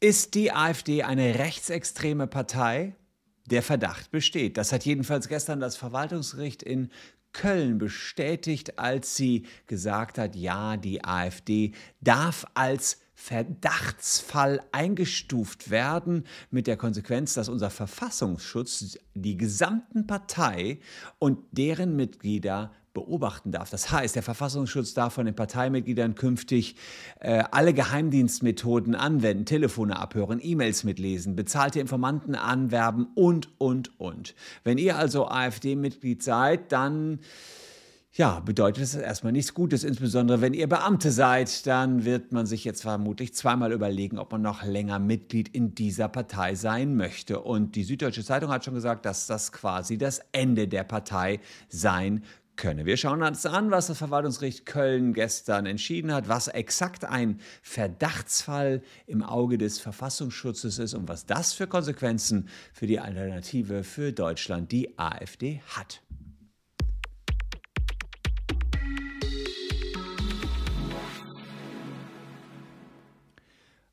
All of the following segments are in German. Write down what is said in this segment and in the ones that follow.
Ist die AfD eine rechtsextreme Partei? Der Verdacht besteht. Das hat jedenfalls gestern das Verwaltungsgericht in Köln bestätigt, als sie gesagt hat, ja, die AfD darf als Verdachtsfall eingestuft werden, mit der Konsequenz, dass unser Verfassungsschutz die gesamten Partei und deren Mitglieder beobachten darf. Das heißt, der Verfassungsschutz darf von den Parteimitgliedern künftig äh, alle Geheimdienstmethoden anwenden, Telefone abhören, E-Mails mitlesen, bezahlte Informanten anwerben und, und, und. Wenn ihr also AfD-Mitglied seid, dann ja, bedeutet es erstmal nichts Gutes, insbesondere wenn ihr Beamte seid, dann wird man sich jetzt vermutlich zweimal überlegen, ob man noch länger Mitglied in dieser Partei sein möchte. Und die Süddeutsche Zeitung hat schon gesagt, dass das quasi das Ende der Partei sein könne. Wir schauen uns an, was das Verwaltungsgericht Köln gestern entschieden hat, was exakt ein Verdachtsfall im Auge des Verfassungsschutzes ist und was das für Konsequenzen für die Alternative für Deutschland, die AfD, hat.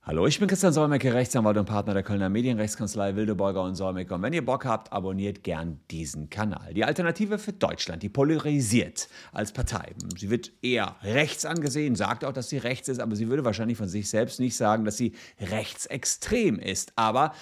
Hallo, ich bin Christian Solmecke, Rechtsanwalt und Partner der Kölner Medienrechtskanzlei Wildeborger und Solmecke. Und wenn ihr Bock habt, abonniert gern diesen Kanal. Die Alternative für Deutschland, die polarisiert als Partei. Sie wird eher rechts angesehen, sagt auch, dass sie rechts ist, aber sie würde wahrscheinlich von sich selbst nicht sagen, dass sie rechtsextrem ist. Aber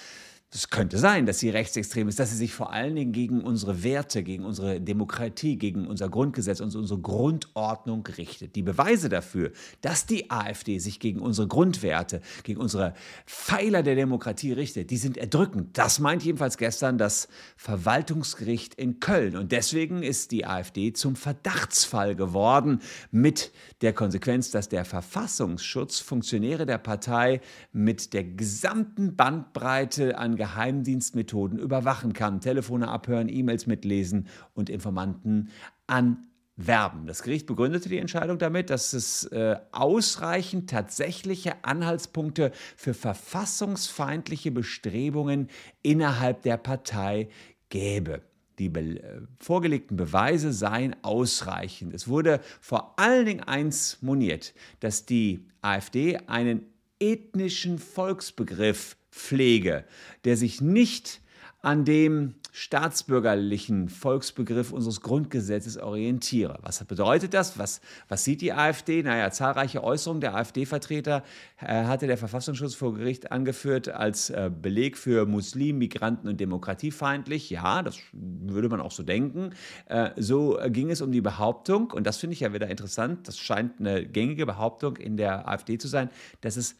es könnte sein, dass sie rechtsextrem ist, dass sie sich vor allen Dingen gegen unsere Werte, gegen unsere Demokratie, gegen unser Grundgesetz und unsere Grundordnung richtet. Die Beweise dafür, dass die AfD sich gegen unsere Grundwerte, gegen unsere Pfeiler der Demokratie richtet, die sind erdrückend. Das meint jedenfalls gestern das Verwaltungsgericht in Köln. Und deswegen ist die AfD zum Verdachtsfall geworden mit der Konsequenz, dass der Verfassungsschutz Funktionäre der Partei mit der gesamten Bandbreite an Geheimdienstmethoden überwachen kann. Telefone abhören, E-Mails mitlesen und Informanten anwerben. Das Gericht begründete die Entscheidung damit, dass es äh, ausreichend tatsächliche Anhaltspunkte für verfassungsfeindliche Bestrebungen innerhalb der Partei gäbe. Die be äh, vorgelegten Beweise seien ausreichend. Es wurde vor allen Dingen eins moniert, dass die AfD einen ethnischen Volksbegriff Pflege, der sich nicht an dem staatsbürgerlichen Volksbegriff unseres Grundgesetzes orientiere. Was bedeutet das? Was, was sieht die AfD? Naja, zahlreiche Äußerungen der AfD-Vertreter äh, hatte der Verfassungsschutz vor Gericht angeführt als äh, Beleg für Muslim, Migranten und demokratiefeindlich. Ja, das würde man auch so denken. Äh, so ging es um die Behauptung, und das finde ich ja wieder interessant, das scheint eine gängige Behauptung in der AfD zu sein, dass es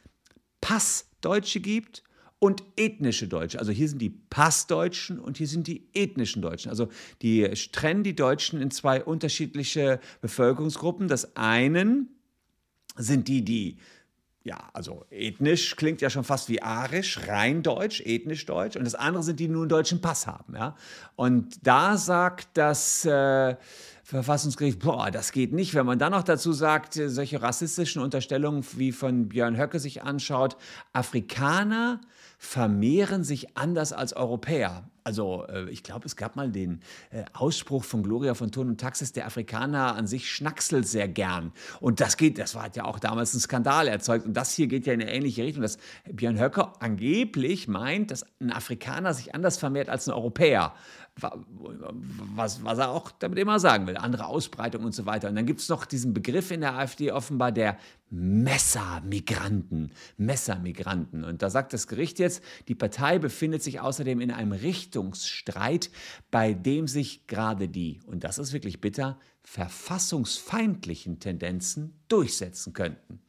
Passdeutsche gibt und ethnische Deutsche. Also hier sind die Passdeutschen und hier sind die ethnischen Deutschen. Also die trennen die Deutschen in zwei unterschiedliche Bevölkerungsgruppen. Das einen sind die, die ja, also ethnisch klingt ja schon fast wie arisch, rein deutsch, ethnisch deutsch. Und das andere sind die, die nur einen deutschen Pass haben. Ja? Und da sagt das äh, Verfassungsgericht, boah, das geht nicht. Wenn man dann noch dazu sagt, äh, solche rassistischen Unterstellungen wie von Björn Höcke sich anschaut, Afrikaner vermehren sich anders als Europäer. Also äh, ich glaube, es gab mal den äh, Ausspruch von Gloria von Thun und Taxis, der Afrikaner an sich schnackselt sehr gern. Und das geht, das war, ja auch damals einen Skandal erzeugt. Und das hier geht ja in eine ähnliche Richtung, dass Björn Höcker angeblich meint, dass ein Afrikaner sich anders vermehrt als ein Europäer was, was er auch damit immer sagen will, andere Ausbreitung und so weiter. Und dann gibt es noch diesen Begriff in der AfD offenbar der Messermigranten. Messermigranten. Und da sagt das Gericht jetzt, die Partei befindet sich außerdem in einem Richtungsstreit, bei dem sich gerade die, und das ist wirklich bitter, verfassungsfeindlichen Tendenzen durchsetzen könnten.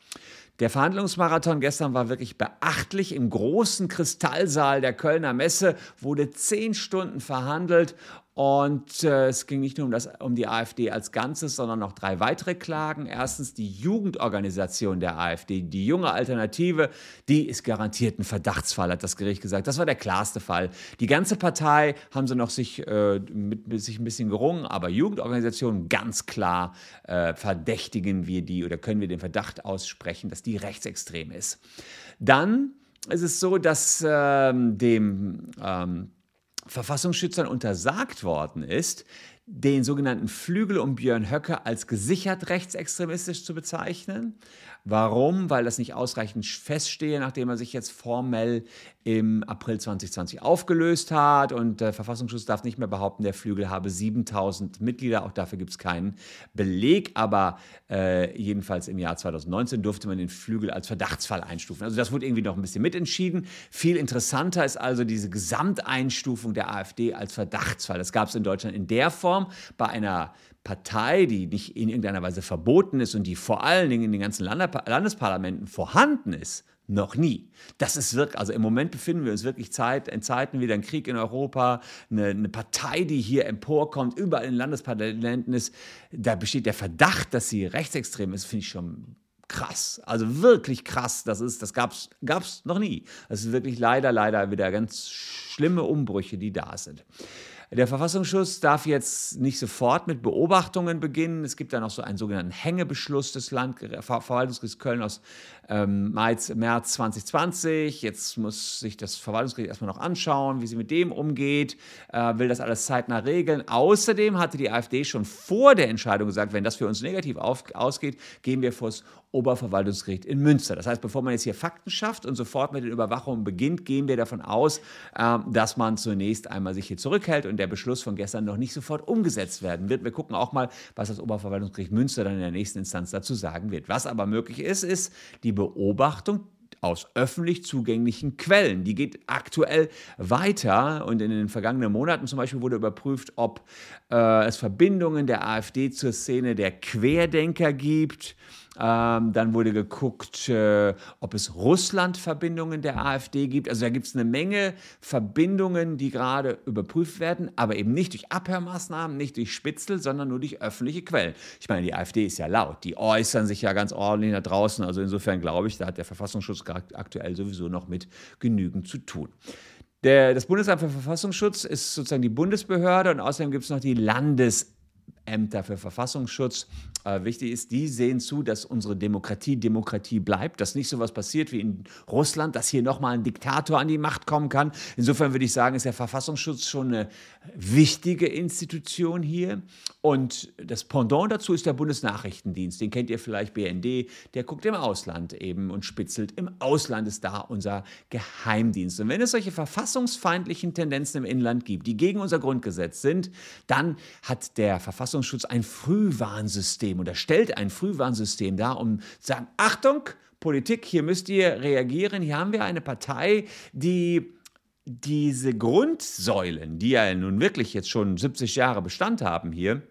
Der Verhandlungsmarathon gestern war wirklich beachtlich. Im großen Kristallsaal der Kölner Messe wurde zehn Stunden verhandelt und äh, es ging nicht nur um, das, um die AfD als Ganzes, sondern noch drei weitere Klagen. Erstens die Jugendorganisation der AfD, die junge Alternative, die ist garantiert ein Verdachtsfall, hat das Gericht gesagt. Das war der klarste Fall. Die ganze Partei haben sie noch sich, äh, mit, mit sich ein bisschen gerungen, aber Jugendorganisation ganz klar äh, verdächtigen wir die oder können wir den Verdacht aussprechen, dass die rechtsextrem ist. Dann ist es so, dass ähm, dem ähm, Verfassungsschützern untersagt worden ist, den sogenannten Flügel um Björn Höcke als gesichert rechtsextremistisch zu bezeichnen. Warum? Weil das nicht ausreichend feststehe, nachdem er sich jetzt formell im April 2020 aufgelöst hat und der Verfassungsschutz darf nicht mehr behaupten, der Flügel habe 7000 Mitglieder. Auch dafür gibt es keinen Beleg, aber äh, jedenfalls im Jahr 2019 durfte man den Flügel als Verdachtsfall einstufen. Also das wurde irgendwie noch ein bisschen mitentschieden. Viel interessanter ist also diese Gesamteinstufung der AfD als Verdachtsfall. Das gab es in Deutschland in der Form bei einer Partei, die nicht in irgendeiner Weise verboten ist und die vor allen Dingen in den ganzen Landesparlamenten vorhanden ist, noch nie. Das ist wirklich, also im Moment befinden wir uns wirklich Zeit, in Zeiten wie ein Krieg in Europa, eine, eine, Partei, die hier emporkommt, überall in Landesparlamenten ist, da besteht der Verdacht, dass sie rechtsextrem ist, finde ich schon krass. Also wirklich krass. Das ist, das gab's, gab's noch nie. Das ist wirklich leider, leider wieder ganz schlimme Umbrüche, die da sind. Der Verfassungsschutz darf jetzt nicht sofort mit Beobachtungen beginnen. Es gibt da noch so einen sogenannten Hängebeschluss des Landverwaltungsgerichts Köln aus ähm, März, März 2020. Jetzt muss sich das Verwaltungsgericht erstmal noch anschauen, wie sie mit dem umgeht, äh, will das alles zeitnah regeln. Außerdem hatte die AfD schon vor der Entscheidung gesagt, wenn das für uns negativ auf, ausgeht, gehen wir vor das Oberverwaltungsgericht in Münster. Das heißt, bevor man jetzt hier Fakten schafft und sofort mit den Überwachungen beginnt, gehen wir davon aus, äh, dass man zunächst einmal sich hier zurückhält und der Beschluss von gestern noch nicht sofort umgesetzt werden wird. Wir gucken auch mal, was das Oberverwaltungsgericht Münster dann in der nächsten Instanz dazu sagen wird. Was aber möglich ist, ist die Beobachtung aus öffentlich zugänglichen Quellen. Die geht aktuell weiter und in den vergangenen Monaten zum Beispiel wurde überprüft, ob äh, es Verbindungen der AfD zur Szene der Querdenker gibt. Ähm, dann wurde geguckt, äh, ob es Russland-Verbindungen der AfD gibt. Also da gibt es eine Menge Verbindungen, die gerade überprüft werden, aber eben nicht durch Abhörmaßnahmen, nicht durch Spitzel, sondern nur durch öffentliche Quellen. Ich meine, die AfD ist ja laut, die äußern sich ja ganz ordentlich da draußen. Also insofern glaube ich, da hat der Verfassungsschutz aktuell sowieso noch mit genügend zu tun. Der, das Bundesamt für Verfassungsschutz ist sozusagen die Bundesbehörde und außerdem gibt es noch die Landesämter für Verfassungsschutz äh, wichtig ist, die sehen zu, dass unsere Demokratie Demokratie bleibt, dass nicht so was passiert wie in Russland, dass hier nochmal ein Diktator an die Macht kommen kann. Insofern würde ich sagen, ist der Verfassungsschutz schon eine wichtige Institution hier. Und das Pendant dazu ist der Bundesnachrichtendienst. Den kennt ihr vielleicht, BND. Der guckt im Ausland eben und spitzelt. Im Ausland ist da unser Geheimdienst. Und wenn es solche verfassungsfeindlichen Tendenzen im Inland gibt, die gegen unser Grundgesetz sind, dann hat der Verfassungsschutz ein Frühwarnsystem Frühwarnsystem oder stellt ein Frühwarnsystem dar, um zu sagen, Achtung, Politik, hier müsst ihr reagieren. Hier haben wir eine Partei, die diese Grundsäulen, die ja nun wirklich jetzt schon 70 Jahre Bestand haben hier,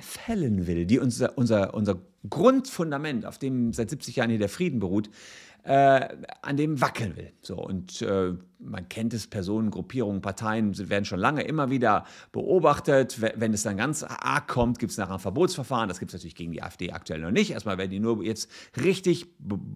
fällen will, die unser, unser, unser Grundfundament, auf dem seit 70 Jahren hier der Frieden beruht, äh, an dem wackeln will. So, und äh, man kennt es, Personen, Gruppierungen, Parteien werden schon lange immer wieder beobachtet. Wenn es dann ganz arg kommt, gibt es nachher ein Verbotsverfahren. Das gibt es natürlich gegen die AfD aktuell noch nicht. Erstmal werden die nur jetzt richtig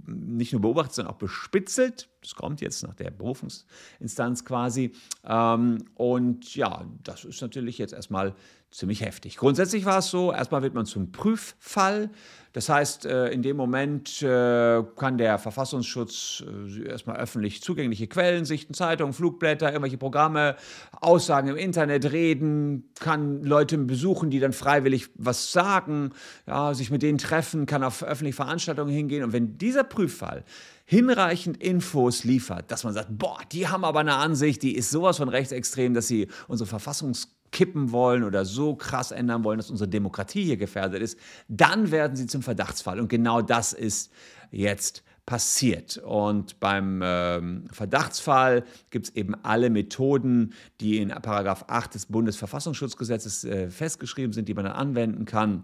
nicht nur beobachtet, sondern auch bespitzelt. Das kommt jetzt nach der Berufungsinstanz quasi. Ähm, und ja, das ist natürlich jetzt erstmal ziemlich heftig. Grundsätzlich war es so, erstmal wird man zum Prüffall. Das heißt, äh, in dem Moment äh, kann der Verfassungsschutz äh, erstmal öffentlich zugängliche Quellen sichten, Zeitungen, Flugblätter, irgendwelche Programme, Aussagen im Internet reden, kann Leute besuchen, die dann freiwillig was sagen, ja, sich mit denen treffen, kann auf öffentliche Veranstaltungen hingehen. Und wenn dieser Prüffall hinreichend Infos liefert, dass man sagt, boah, die haben aber eine Ansicht, die ist sowas von rechtsextrem, dass sie unsere Verfassungs kippen wollen oder so krass ändern wollen, dass unsere Demokratie hier gefährdet ist, dann werden sie zum Verdachtsfall. Und genau das ist jetzt passiert. Und beim ähm, Verdachtsfall gibt es eben alle Methoden, die in Paragraph 8 des Bundesverfassungsschutzgesetzes äh, festgeschrieben sind, die man dann anwenden kann.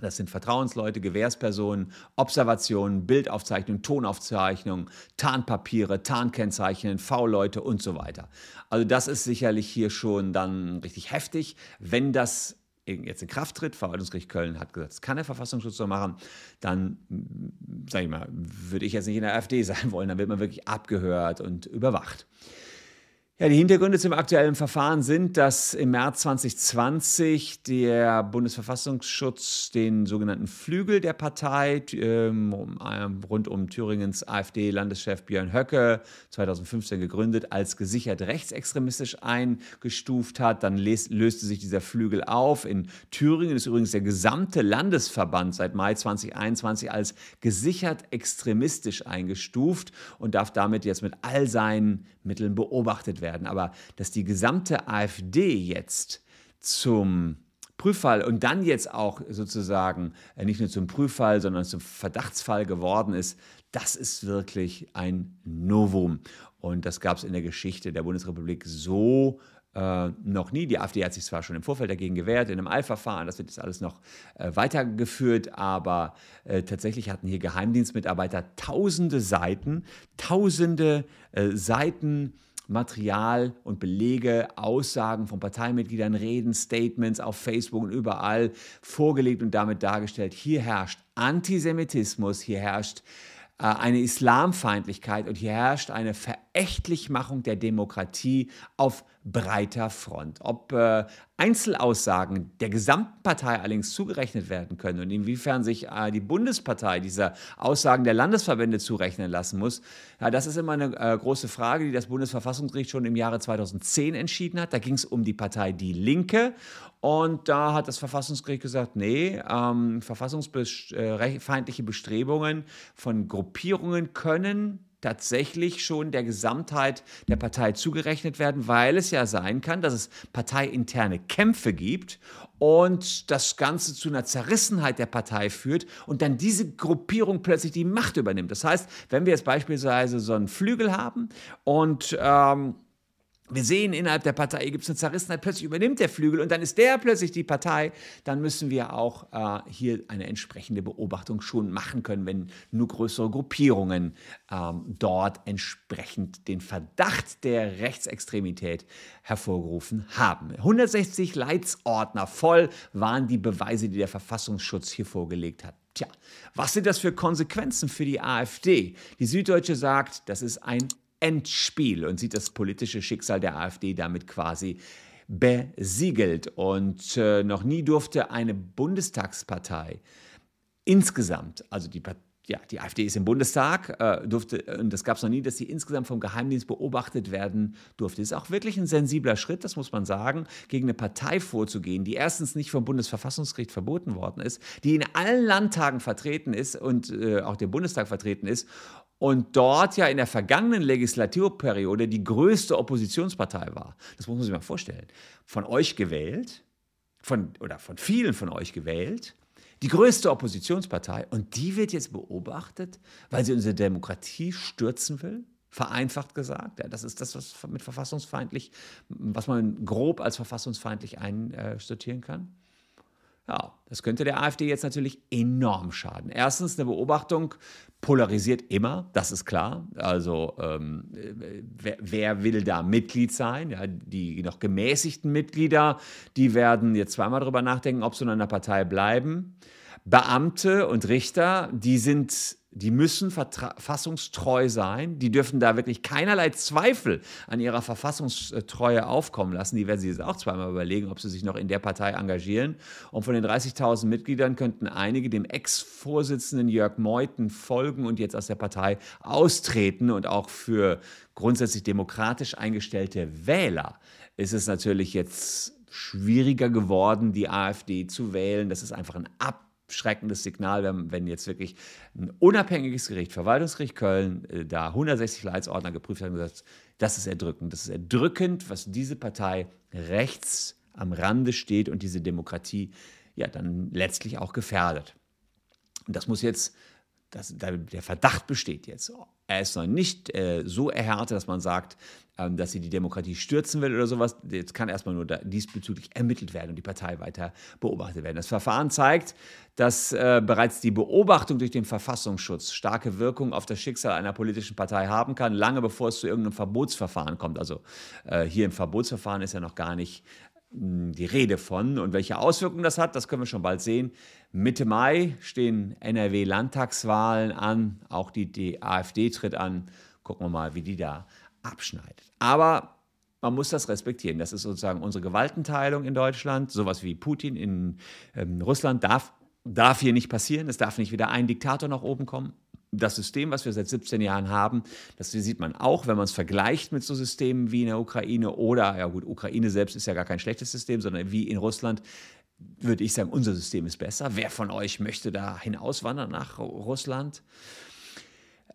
Das sind Vertrauensleute, Gewährspersonen, Observationen, Bildaufzeichnungen, Tonaufzeichnungen, Tarnpapiere, Tarnkennzeichen, V-Leute und so weiter. Also das ist sicherlich hier schon dann richtig heftig, wenn das jetzt in Kraft tritt, Verwaltungsgericht Köln hat gesagt, das kann der Verfassungsschutz so machen, dann, sage ich mal, würde ich jetzt nicht in der AfD sein wollen, dann wird man wirklich abgehört und überwacht. Ja, die Hintergründe zum aktuellen Verfahren sind, dass im März 2020 der Bundesverfassungsschutz den sogenannten Flügel der Partei ähm, rund um Thüringens AfD-Landeschef Björn Höcke 2015 gegründet als gesichert rechtsextremistisch eingestuft hat. Dann löste sich dieser Flügel auf. In Thüringen ist übrigens der gesamte Landesverband seit Mai 2021 als gesichert extremistisch eingestuft und darf damit jetzt mit all seinen Mitteln beobachtet werden. Aber dass die gesamte AfD jetzt zum Prüffall und dann jetzt auch sozusagen äh, nicht nur zum Prüffall, sondern zum Verdachtsfall geworden ist, das ist wirklich ein Novum. Und das gab es in der Geschichte der Bundesrepublik so äh, noch nie. Die AfD hat sich zwar schon im Vorfeld dagegen gewehrt, in einem Eilverfahren, das wird jetzt alles noch äh, weitergeführt, aber äh, tatsächlich hatten hier Geheimdienstmitarbeiter tausende Seiten, tausende äh, Seiten Material und Belege, Aussagen von Parteimitgliedern, Reden, Statements auf Facebook und überall vorgelegt und damit dargestellt. Hier herrscht Antisemitismus, hier herrscht äh, eine Islamfeindlichkeit und hier herrscht eine Verächtlichmachung der Demokratie auf breiter Front. Ob äh, Einzelaussagen der gesamten Partei allerdings zugerechnet werden können und inwiefern sich äh, die Bundespartei dieser Aussagen der Landesverbände zurechnen lassen muss, ja, das ist immer eine äh, große Frage, die das Bundesverfassungsgericht schon im Jahre 2010 entschieden hat. Da ging es um die Partei Die Linke und da hat das Verfassungsgericht gesagt, nee, ähm, verfassungsfeindliche Bestrebungen von Gruppierungen können tatsächlich schon der Gesamtheit der Partei zugerechnet werden, weil es ja sein kann, dass es parteiinterne Kämpfe gibt und das Ganze zu einer Zerrissenheit der Partei führt und dann diese Gruppierung plötzlich die Macht übernimmt. Das heißt, wenn wir jetzt beispielsweise so einen Flügel haben und ähm, wir sehen, innerhalb der Partei gibt es eine Zerrissenheit, plötzlich übernimmt der Flügel und dann ist der plötzlich die Partei, dann müssen wir auch äh, hier eine entsprechende Beobachtung schon machen können, wenn nur größere Gruppierungen ähm, dort entsprechend den Verdacht der Rechtsextremität hervorgerufen haben. 160 Leitsordner voll waren die Beweise, die der Verfassungsschutz hier vorgelegt hat. Tja, was sind das für Konsequenzen für die AfD? Die Süddeutsche sagt, das ist ein Endspiel und sieht das politische Schicksal der AfD damit quasi besiegelt. Und äh, noch nie durfte eine Bundestagspartei insgesamt, also die ja, die AfD ist im Bundestag, äh, durfte, und das gab es noch nie, dass sie insgesamt vom Geheimdienst beobachtet werden durfte. Das ist auch wirklich ein sensibler Schritt, das muss man sagen, gegen eine Partei vorzugehen, die erstens nicht vom Bundesverfassungsgericht verboten worden ist, die in allen Landtagen vertreten ist und äh, auch dem Bundestag vertreten ist und dort ja in der vergangenen Legislaturperiode die größte Oppositionspartei war. Das muss man sich mal vorstellen. Von euch gewählt, von, oder von vielen von euch gewählt, die größte Oppositionspartei und die wird jetzt beobachtet, weil sie unsere Demokratie stürzen will? Vereinfacht gesagt, ja, das ist das, was mit verfassungsfeindlich, was man grob als verfassungsfeindlich einsortieren kann. Ja, das könnte der AfD jetzt natürlich enorm schaden. Erstens, eine Beobachtung polarisiert immer, das ist klar. Also ähm, wer, wer, will da Mitglied sein? Ja, die noch gemäßigten Mitglieder, die werden jetzt zweimal darüber nachdenken, ob sie in einer Partei bleiben. Beamte und Richter, die sind die müssen verfassungstreu sein. Die dürfen da wirklich keinerlei Zweifel an ihrer Verfassungstreue aufkommen lassen. Die werden sich jetzt auch zweimal überlegen, ob sie sich noch in der Partei engagieren. Und von den 30.000 Mitgliedern könnten einige dem Ex-Vorsitzenden Jörg Meuthen folgen und jetzt aus der Partei austreten. Und auch für grundsätzlich demokratisch eingestellte Wähler ist es natürlich jetzt schwieriger geworden, die AfD zu wählen. Das ist einfach ein Ab abschreckendes Signal, wenn, wenn jetzt wirklich ein unabhängiges Gericht, Verwaltungsgericht Köln, äh, da 160 Leitsordner geprüft hat und gesagt, das ist erdrückend. Das ist erdrückend, was diese Partei rechts am Rande steht und diese Demokratie ja dann letztlich auch gefährdet. Und das muss jetzt, das, der Verdacht besteht jetzt. Er ist noch nicht äh, so erhärtet, dass man sagt, ähm, dass sie die Demokratie stürzen will oder sowas. Jetzt kann erstmal nur diesbezüglich ermittelt werden und die Partei weiter beobachtet werden. Das Verfahren zeigt, dass äh, bereits die Beobachtung durch den Verfassungsschutz starke Wirkung auf das Schicksal einer politischen Partei haben kann, lange bevor es zu irgendeinem Verbotsverfahren kommt. Also äh, hier im Verbotsverfahren ist ja noch gar nicht mh, die Rede von. Und welche Auswirkungen das hat, das können wir schon bald sehen. Mitte Mai stehen NRW-Landtagswahlen an, auch die, AfD tritt an. Gucken wir mal, wie die da abschneidet. Aber man muss das respektieren. Das ist sozusagen unsere Gewaltenteilung in Deutschland. Sowas wie Putin in ähm, Russland darf, darf hier nicht passieren. Es darf nicht wieder ein Diktator nach oben kommen. Das System, was wir seit 17 Jahren haben, das sieht man auch, wenn man es vergleicht mit so Systemen wie in der Ukraine oder, ja gut, Ukraine selbst ist ja gar kein schlechtes System, sondern wie in Russland, würde ich sagen, unser System ist besser. Wer von euch möchte da hinauswandern nach Russland?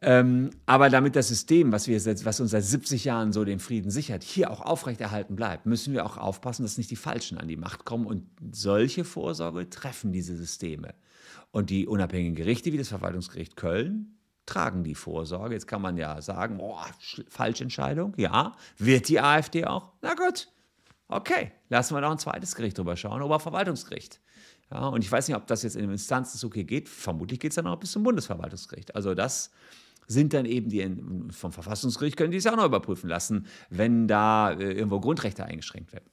Ähm, aber damit das System, was, wir was uns seit 70 Jahren so den Frieden sichert, hier auch aufrechterhalten bleibt, müssen wir auch aufpassen, dass nicht die Falschen an die Macht kommen. Und solche Vorsorge treffen diese Systeme. Und die unabhängigen Gerichte wie das Verwaltungsgericht Köln tragen die Vorsorge. Jetzt kann man ja sagen, boah, Falschentscheidung, ja. Wird die AfD auch? Na gut, okay, lassen wir noch ein zweites Gericht drüber schauen, Oberverwaltungsgericht. Ja, und ich weiß nicht, ob das jetzt in dem Instanzenzug hier geht. Vermutlich geht es dann auch bis zum Bundesverwaltungsgericht. Also das sind dann eben die vom Verfassungsgericht, können die es auch noch überprüfen lassen, wenn da äh, irgendwo Grundrechte eingeschränkt werden.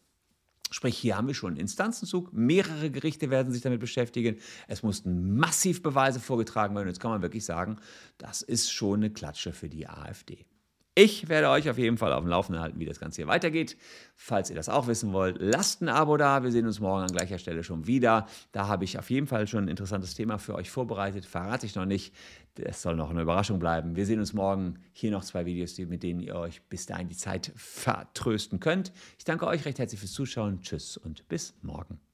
Sprich, hier haben wir schon einen Instanzenzug. Mehrere Gerichte werden sich damit beschäftigen. Es mussten massiv Beweise vorgetragen werden. Jetzt kann man wirklich sagen, das ist schon eine Klatsche für die AfD. Ich werde euch auf jeden Fall auf dem Laufenden halten, wie das Ganze hier weitergeht. Falls ihr das auch wissen wollt, lasst ein Abo da. Wir sehen uns morgen an gleicher Stelle schon wieder. Da habe ich auf jeden Fall schon ein interessantes Thema für euch vorbereitet. Verrate ich noch nicht. Das soll noch eine Überraschung bleiben. Wir sehen uns morgen. Hier noch zwei Videos, mit denen ihr euch bis dahin die Zeit vertrösten könnt. Ich danke euch recht herzlich fürs Zuschauen. Tschüss und bis morgen.